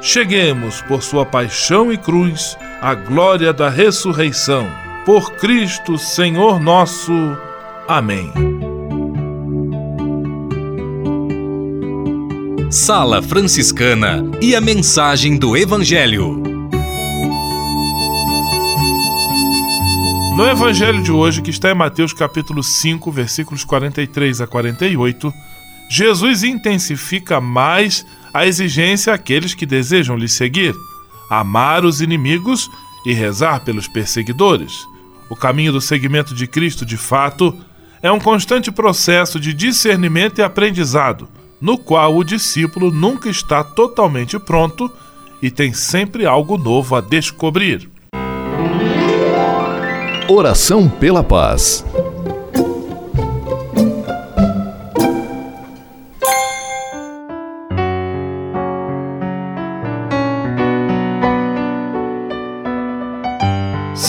cheguemos, por sua paixão e cruz, à glória da ressurreição. Por Cristo, Senhor nosso. Amém. Sala Franciscana e a mensagem do Evangelho. No Evangelho de hoje, que está em Mateus capítulo 5, versículos 43 a 48, Jesus intensifica mais a exigência àqueles que desejam lhe seguir, amar os inimigos e rezar pelos perseguidores. O caminho do seguimento de Cristo, de fato, é um constante processo de discernimento e aprendizado, no qual o discípulo nunca está totalmente pronto e tem sempre algo novo a descobrir. Oração pela paz.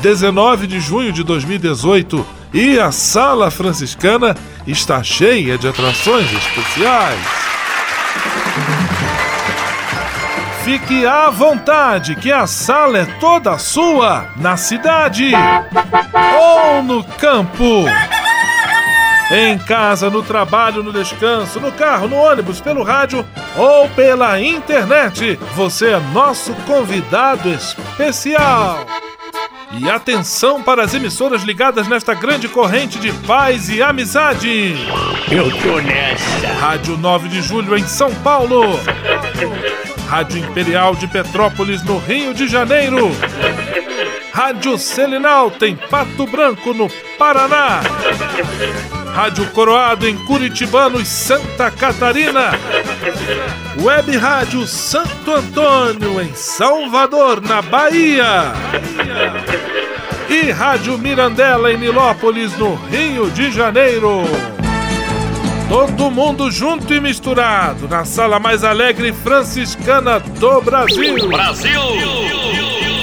19 de junho de 2018, e a Sala Franciscana está cheia de atrações especiais. Fique à vontade, que a sala é toda sua, na cidade ou no campo. Em casa, no trabalho, no descanso, no carro, no ônibus, pelo rádio ou pela internet, você é nosso convidado especial. E atenção para as emissoras ligadas nesta grande corrente de paz e amizade. Eu tô nessa. Rádio 9 de Julho em São Paulo. Rádio Imperial de Petrópolis no Rio de Janeiro. Rádio Selinal tem Pato Branco no Paraná. Rádio Coroado em Curitibano e Santa Catarina. Web Rádio Santo Antônio em Salvador, na Bahia. E Rádio Mirandela em Nilópolis, no Rio de Janeiro. Todo mundo junto e misturado na sala mais alegre franciscana do Brasil. Brasil!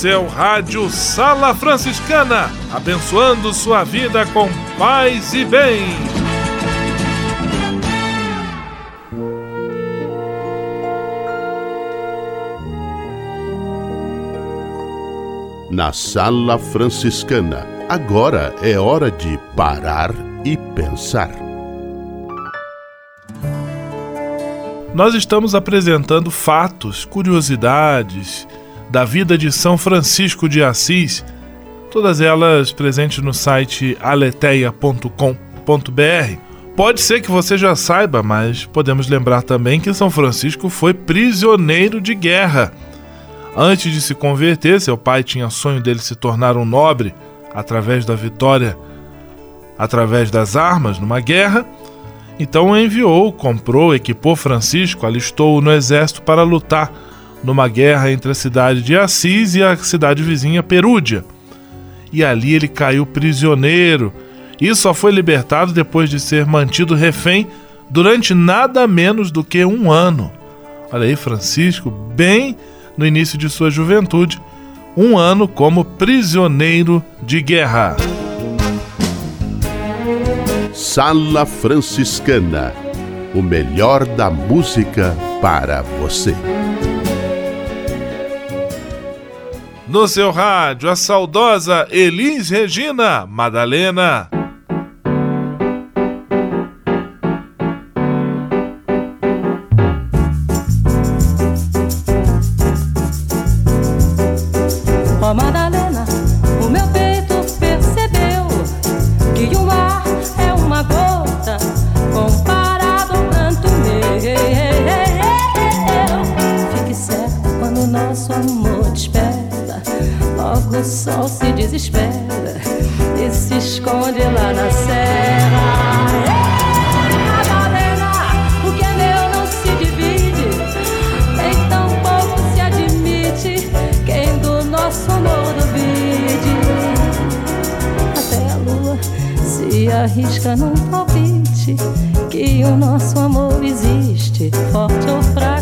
seu rádio Sala Franciscana, abençoando sua vida com paz e bem. Na Sala Franciscana, agora é hora de parar e pensar. Nós estamos apresentando fatos, curiosidades da vida de São Francisco de Assis, todas elas presentes no site aleteia.com.br. Pode ser que você já saiba, mas podemos lembrar também que São Francisco foi prisioneiro de guerra. Antes de se converter, seu pai tinha sonho dele se tornar um nobre através da vitória, através das armas numa guerra. Então enviou, comprou, equipou Francisco, alistou-o no exército para lutar numa guerra entre a cidade de Assis e a cidade vizinha Perúdia. E ali ele caiu prisioneiro e só foi libertado depois de ser mantido refém durante nada menos do que um ano. Olha aí, Francisco, bem no início de sua juventude, um ano como prisioneiro de guerra. Sala Franciscana o melhor da música para você. No seu rádio, a saudosa Elis Regina Madalena. Até a lua se arrisca num palpite que o nosso amor existe, forte ou fraco,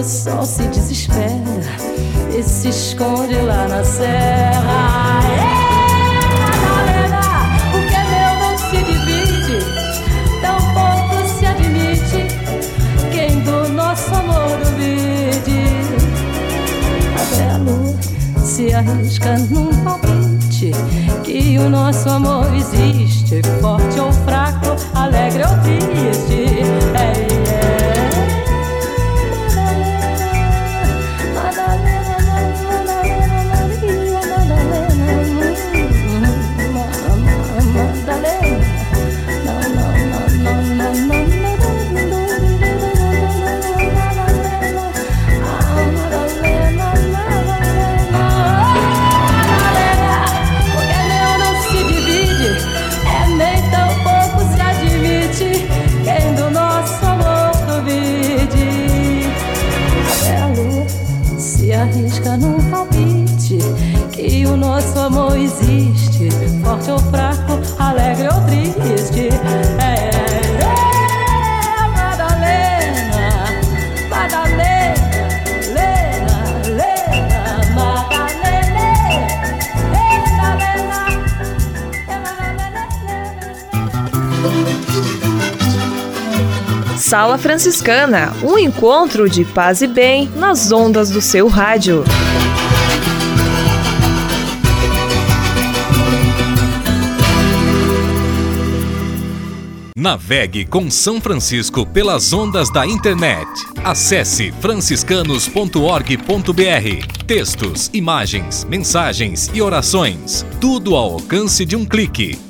o sol se desespera e se esconde lá na serra. Madalena, o que é meu não se divide, tampouco se admite quem do nosso amor duvide. Até a lua se arrisca num palpite que o nosso amor existe, forte ou fraco, alegre ou triste. É, arrisca num palpite que o nosso amor existe, forte ou fraco, alegre ou triste. É, Sala Franciscana, um encontro de paz e bem nas ondas do seu rádio. Navegue com São Francisco pelas ondas da internet. Acesse franciscanos.org.br. Textos, imagens, mensagens e orações. Tudo ao alcance de um clique.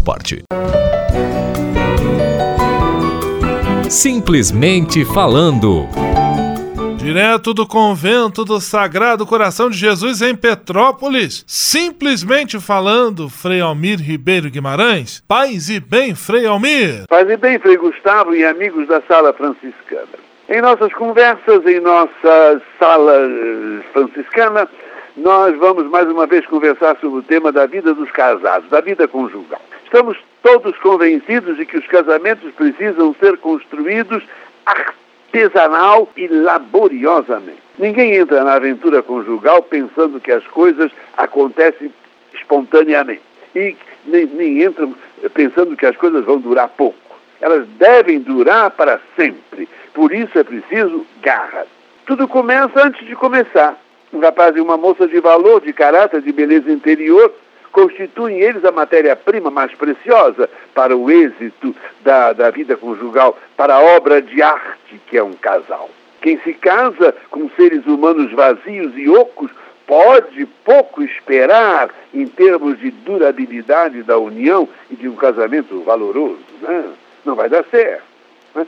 sua parte. Simplesmente falando. Direto do convento do Sagrado Coração de Jesus em Petrópolis, simplesmente falando, Frei Almir Ribeiro Guimarães. Paz e bem, Frei Almir. Paz e bem, Frei Gustavo e amigos da Sala Franciscana. Em nossas conversas, em nossa Sala Franciscana, nós vamos mais uma vez conversar sobre o tema da vida dos casados, da vida conjugal. Estamos todos convencidos de que os casamentos precisam ser construídos artesanal e laboriosamente. Ninguém entra na aventura conjugal pensando que as coisas acontecem espontaneamente. E nem, nem entra pensando que as coisas vão durar pouco. Elas devem durar para sempre. Por isso é preciso garra. Tudo começa antes de começar. Um rapaz e uma moça de valor, de caráter, de beleza interior, constituem eles a matéria-prima mais preciosa para o êxito da, da vida conjugal, para a obra de arte que é um casal. Quem se casa com seres humanos vazios e ocos pode pouco esperar em termos de durabilidade da união e de um casamento valoroso. Né? Não vai dar certo. Né?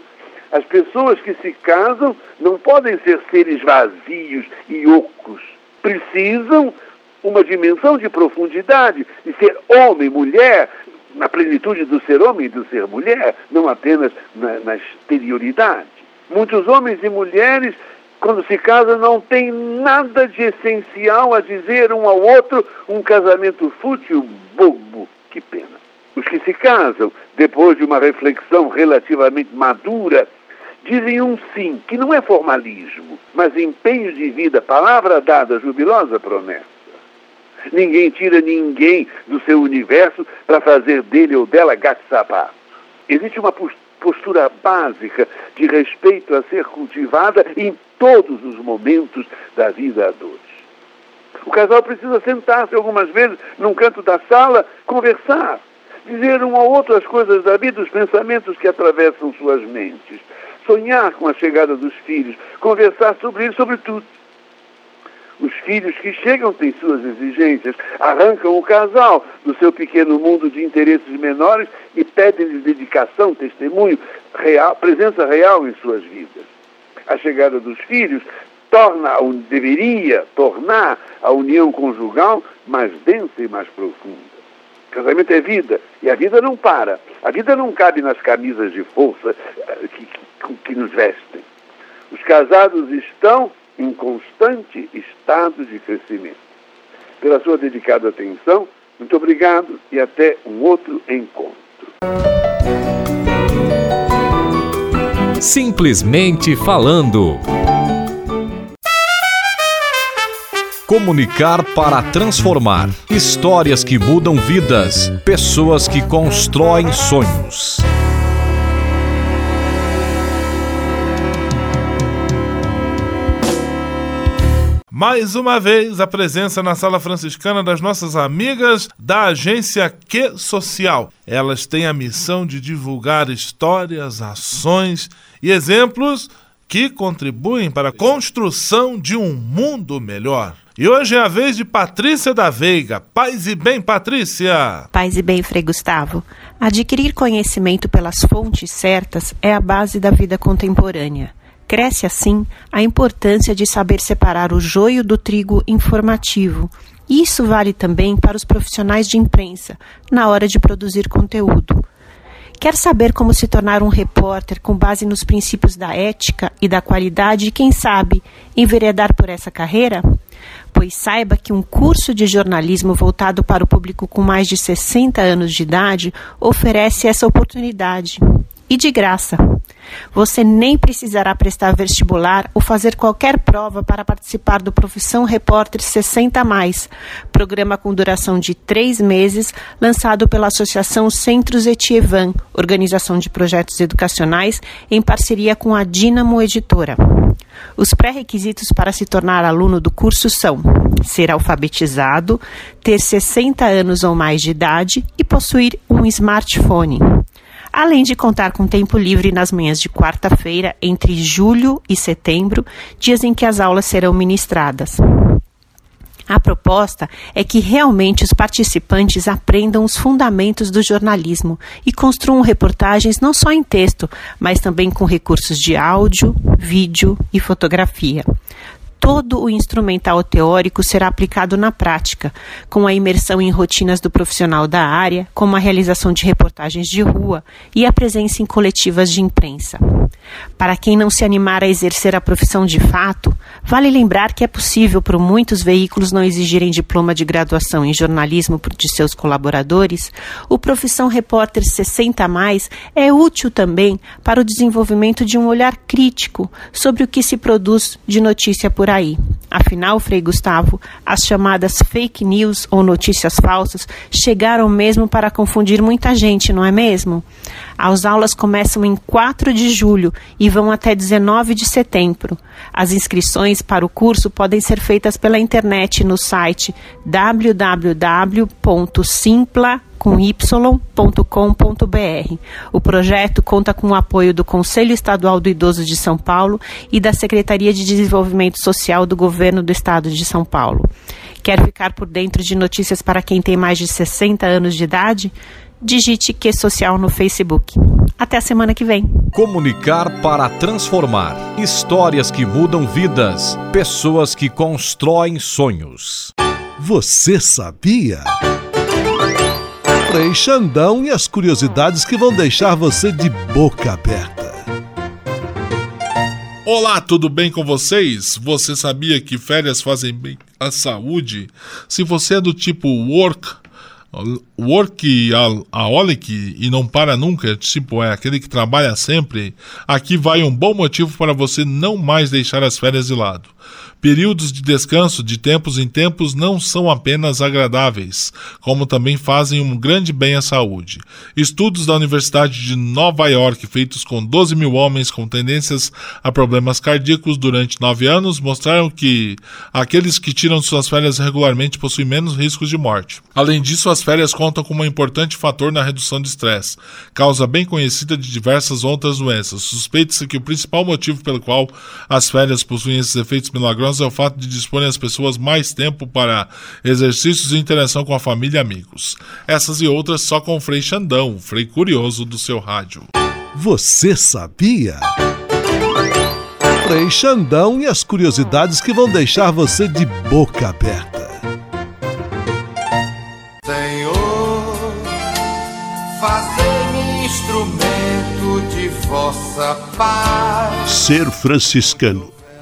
As pessoas que se casam não podem ser seres vazios e ocos. Precisam uma dimensão de profundidade, de ser homem, mulher, na plenitude do ser homem e do ser mulher, não apenas na, na exterioridade. Muitos homens e mulheres, quando se casam, não têm nada de essencial a dizer um ao outro, um casamento fútil, bobo. Que pena. Os que se casam, depois de uma reflexão relativamente madura, dizem um sim, que não é formalismo, mas empenho de vida, palavra dada, jubilosa promessa. Ninguém tira ninguém do seu universo para fazer dele ou dela gato-sapato. Existe uma postura básica de respeito a ser cultivada em todos os momentos da vida a dois. O casal precisa sentar-se algumas vezes num canto da sala, conversar, dizer um ao outro as coisas da vida, os pensamentos que atravessam suas mentes, sonhar com a chegada dos filhos, conversar sobre isso, sobre tudo. Filhos que chegam têm suas exigências, arrancam o casal do seu pequeno mundo de interesses menores e pedem-lhes dedicação, testemunho, real, presença real em suas vidas. A chegada dos filhos torna, deveria tornar a união conjugal mais densa e mais profunda. Casamento é vida, e a vida não para. A vida não cabe nas camisas de força eh, que, que, que nos vestem. Os casados estão em constante estado de crescimento. Pela sua dedicada atenção, muito obrigado e até um outro encontro. Simplesmente falando. Comunicar para transformar. Histórias que mudam vidas. Pessoas que constroem sonhos. Mais uma vez, a presença na sala franciscana das nossas amigas da agência Que Social. Elas têm a missão de divulgar histórias, ações e exemplos que contribuem para a construção de um mundo melhor. E hoje é a vez de Patrícia da Veiga. Paz e bem, Patrícia! Paz e bem, Frei Gustavo. Adquirir conhecimento pelas fontes certas é a base da vida contemporânea. Cresce assim a importância de saber separar o joio do trigo informativo. Isso vale também para os profissionais de imprensa, na hora de produzir conteúdo. Quer saber como se tornar um repórter com base nos princípios da ética e da qualidade e, quem sabe, enveredar por essa carreira? Pois saiba que um curso de jornalismo voltado para o público com mais de 60 anos de idade oferece essa oportunidade. E de graça. Você nem precisará prestar vestibular ou fazer qualquer prova para participar do Profissão Repórter 60 Mais, programa com duração de três meses, lançado pela Associação Centros Etievan, organização de projetos educacionais, em parceria com a Dinamo Editora. Os pré-requisitos para se tornar aluno do curso são ser alfabetizado, ter 60 anos ou mais de idade e possuir um smartphone além de contar com tempo livre nas manhãs de quarta-feira, entre julho e setembro, dias em que as aulas serão ministradas. A proposta é que realmente os participantes aprendam os fundamentos do jornalismo e construam reportagens não só em texto, mas também com recursos de áudio, vídeo e fotografia todo o instrumental teórico será aplicado na prática, com a imersão em rotinas do profissional da área, como a realização de reportagens de rua e a presença em coletivas de imprensa. Para quem não se animar a exercer a profissão de fato, vale lembrar que é possível por muitos veículos não exigirem diploma de graduação em jornalismo de seus colaboradores, o Profissão Repórter 60 mais é útil também para o desenvolvimento de um olhar crítico sobre o que se produz de notícia por aí. Afinal, Frei Gustavo, as chamadas fake news ou notícias falsas chegaram mesmo para confundir muita gente, não é mesmo? As aulas começam em 4 de julho e vão até 19 de setembro. As inscrições para o curso podem ser feitas pela internet no site www.simpla.com.br. O projeto conta com o apoio do Conselho Estadual do Idoso de São Paulo e da Secretaria de Desenvolvimento Social do Governo do Estado de São Paulo. Quer ficar por dentro de notícias para quem tem mais de 60 anos de idade? digite que social no Facebook. Até a semana que vem. Comunicar para transformar. Histórias que mudam vidas. Pessoas que constroem sonhos. Você sabia? Frei Xandão e as curiosidades que vão deixar você de boca aberta. Olá, tudo bem com vocês? Você sabia que férias fazem bem à saúde? Se você é do tipo work workaholic e não para nunca, tipo, é aquele que trabalha sempre, aqui vai um bom motivo para você não mais deixar as férias de lado. Períodos de descanso de tempos em tempos não são apenas agradáveis, como também fazem um grande bem à saúde. Estudos da Universidade de Nova York, feitos com 12 mil homens com tendências a problemas cardíacos durante nove anos, mostraram que aqueles que tiram suas férias regularmente possuem menos riscos de morte. Além disso, as férias contam com um importante fator na redução de estresse, causa bem conhecida de diversas outras doenças. Suspeita-se que o principal motivo pelo qual as férias possuem esses efeitos milagrosos segurança é o fato de dispor as pessoas mais tempo para exercícios e interação com a família e amigos. Essas e outras só com o Frei Xandão, o Frei Curioso do seu rádio. Você sabia? Frei Xandão e as curiosidades que vão deixar você de boca aberta. Senhor, fazer-me instrumento de vossa paz. Ser franciscano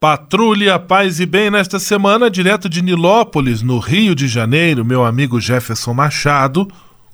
Patrulha Paz e Bem nesta semana, direto de Nilópolis, no Rio de Janeiro, meu amigo Jefferson Machado,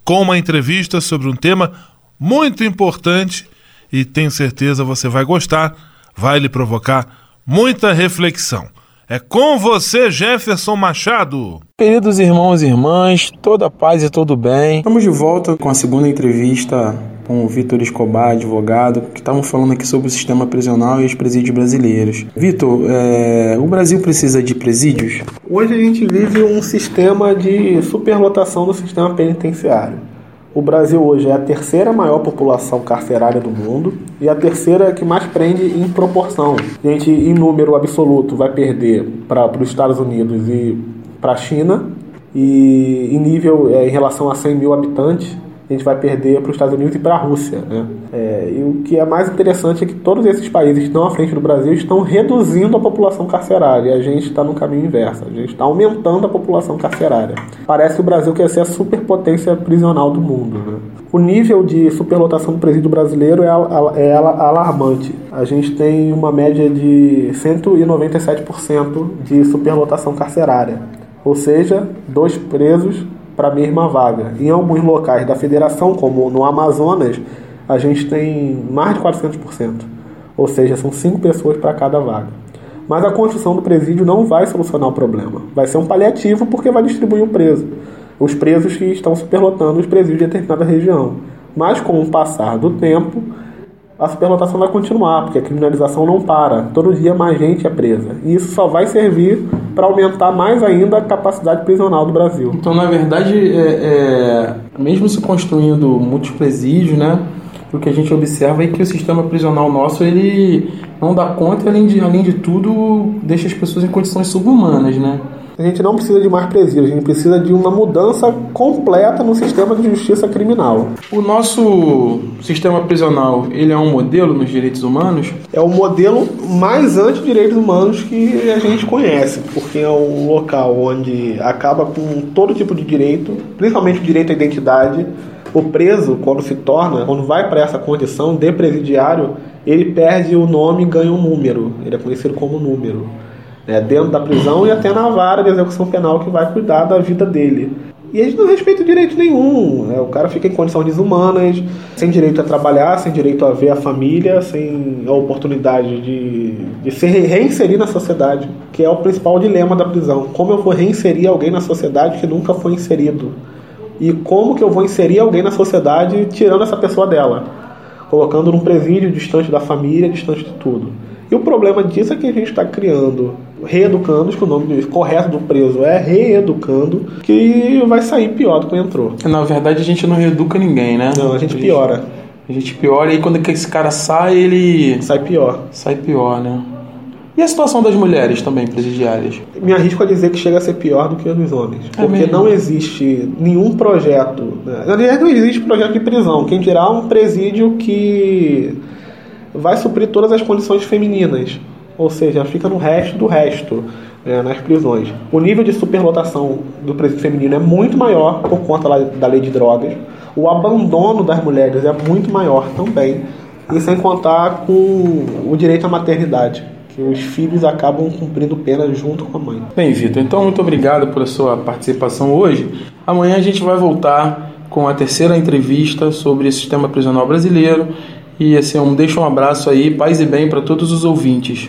com uma entrevista sobre um tema muito importante e tenho certeza você vai gostar, vai lhe provocar muita reflexão. É com você, Jefferson Machado. Queridos irmãos e irmãs, toda paz e todo bem. Estamos de volta com a segunda entrevista com o Vitor Escobar, advogado, que estavam falando aqui sobre o sistema prisional e os presídios brasileiros. Vitor, é, o Brasil precisa de presídios? Hoje a gente vive um sistema de superlotação do sistema penitenciário. O Brasil hoje é a terceira maior população carcerária do mundo e a terceira que mais prende em proporção. A gente, em número absoluto, vai perder para os Estados Unidos e para a China. E em nível, é, em relação a 100 mil habitantes, a gente vai perder para os Estados Unidos e para a Rússia. Né? É, e o que é mais interessante é que todos esses países que estão à frente do Brasil estão reduzindo a população carcerária e a gente está no caminho inverso, a gente está aumentando a população carcerária. Parece que o Brasil quer ser a superpotência prisional do mundo. Né? O nível de superlotação do presídio brasileiro é, é alarmante. A gente tem uma média de 197% de superlotação carcerária, ou seja, dois presos para a mesma vaga. Em alguns locais da federação, como no Amazonas, a gente tem mais de 400%. Ou seja, são cinco pessoas para cada vaga. Mas a construção do presídio não vai solucionar o problema. Vai ser um paliativo porque vai distribuir o preso. Os presos que estão superlotando os presídios de determinada região. Mas com o passar do tempo, a superlotação vai continuar, porque a criminalização não para. Todo dia mais gente é presa. E isso só vai servir para aumentar mais ainda a capacidade prisional do Brasil. Então, na verdade, é, é, mesmo se construindo muitos presídios, né, o que a gente observa é que o sistema prisional nosso ele não dá conta além de, além de tudo, deixa as pessoas em condições subhumanas. Né? A gente não precisa de mais presídios, a gente precisa de uma mudança completa no sistema de justiça criminal. O nosso sistema prisional, ele é um modelo nos direitos humanos? É o modelo mais anti-direitos humanos que a gente conhece, porque é um local onde acaba com todo tipo de direito, principalmente o direito à identidade. O preso, quando se torna, quando vai para essa condição de presidiário, ele perde o nome e ganha um número. Ele é conhecido como número né, dentro da prisão e até na vara de execução penal que vai cuidar da vida dele. E eles não respeitam direito nenhum. Né? O cara fica em condições desumanas, sem direito a trabalhar, sem direito a ver a família, sem a oportunidade de, de se reinserir na sociedade, que é o principal dilema da prisão. Como eu vou reinserir alguém na sociedade que nunca foi inserido? E como que eu vou inserir alguém na sociedade tirando essa pessoa dela? Colocando num presídio distante da família, distante de tudo. E o problema disso é que a gente está criando reeducando, que o nome correto do preso é reeducando, que vai sair pior do que entrou. Na verdade, a gente não reeduca ninguém, né? Não, a gente piora. A gente piora e aí quando esse cara sai, ele. Sai pior. Sai pior, né? E a situação das mulheres também, presidiárias? Me arrisco a dizer que chega a ser pior do que a dos homens. É porque mesmo? não existe nenhum projeto. Né? Na verdade, não existe projeto de prisão. Quem dirá um presídio que vai suprir todas as condições femininas ou seja, fica no resto do resto né, nas prisões. O nível de superlotação do presídio feminino é muito maior por conta da lei de drogas. O abandono das mulheres é muito maior também. E sem contar com o direito à maternidade, que os filhos acabam cumprindo pena junto com a mãe. Bem, Vitor, então muito obrigado pela sua participação hoje. Amanhã a gente vai voltar com a terceira entrevista sobre o sistema prisional brasileiro. E assim, um, deixa um abraço aí, paz e bem para todos os ouvintes.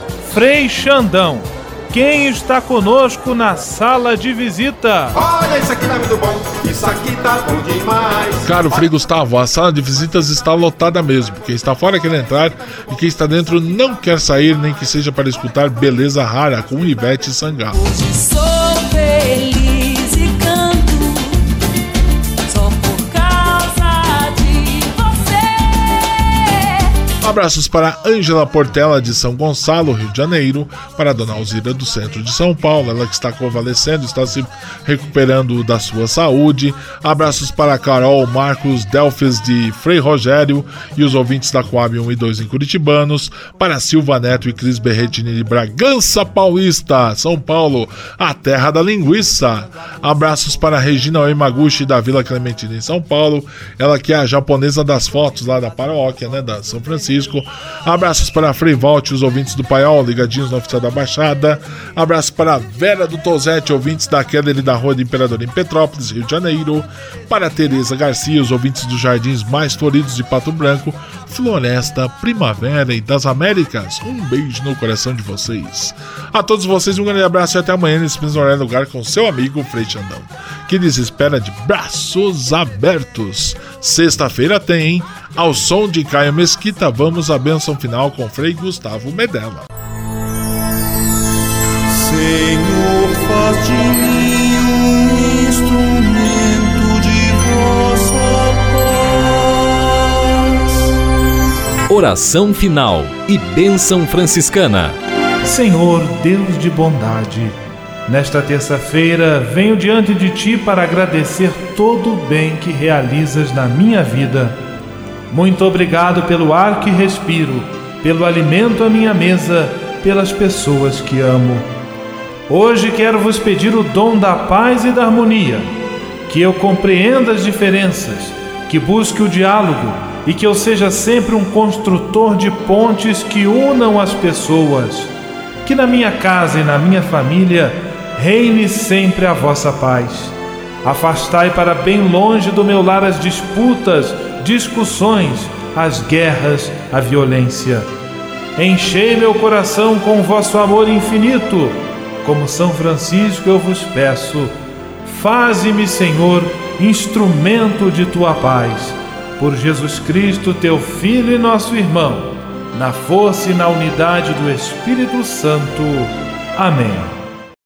Frei Xandão. Quem está conosco na sala de visita? Olha, isso aqui tá muito bom, isso aqui tá bom demais. Caro Frei Gustavo, a sala de visitas está lotada mesmo. Quem está fora quer entrar e quem está dentro não quer sair, nem que seja para escutar Beleza Rara com Ivete Sangalo. Abraços para Ângela Portela de São Gonçalo, Rio de Janeiro, para Dona Alzira do centro de São Paulo, ela que está convalescendo, está se recuperando da sua saúde. Abraços para Carol Marcos Delfes de Frei Rogério e os ouvintes da Coab 1 e 2 em Curitibanos, para Silva Neto e Cris Berretini de Bragança Paulista, São Paulo, a terra da linguiça. Abraços para Regina Oimaguchi da Vila Clementina em São Paulo, ela que é a japonesa das fotos lá da paróquia, né, da São Francisco. Francisco. Abraços para Volte, os ouvintes do Paiol, ligadinhos no oficial da Baixada. Abraço para Vera do Tozete, ouvintes da Keller da Rua do Imperador em Petrópolis, Rio de Janeiro. Para Tereza Garcia, os ouvintes dos Jardins Mais Floridos de Pato Branco, Floresta, Primavera e das Américas. Um beijo no coração de vocês. A todos vocês um grande abraço e até amanhã nesse mesmo lugar com seu amigo Frei Xandão, que lhes espera de braços abertos. Sexta-feira tem, hein? Ao som de Caio Mesquita, vamos à bênção final com Frei Gustavo Medella. Senhor, faz de mim um instrumento de vossa paz. Oração final e bênção franciscana. Senhor, Deus de bondade, nesta terça-feira venho diante de Ti para agradecer todo o bem que realizas na minha vida muito obrigado pelo ar que respiro, pelo alimento à minha mesa, pelas pessoas que amo. Hoje quero vos pedir o dom da paz e da harmonia, que eu compreenda as diferenças, que busque o diálogo e que eu seja sempre um construtor de pontes que unam as pessoas. Que na minha casa e na minha família reine sempre a vossa paz. Afastai para bem longe do meu lar as disputas, discussões, as guerras, a violência. Enchei meu coração com vosso amor infinito. Como São Francisco eu vos peço, faze-me, Senhor, instrumento de tua paz. Por Jesus Cristo, teu Filho e nosso irmão, na força e na unidade do Espírito Santo. Amém.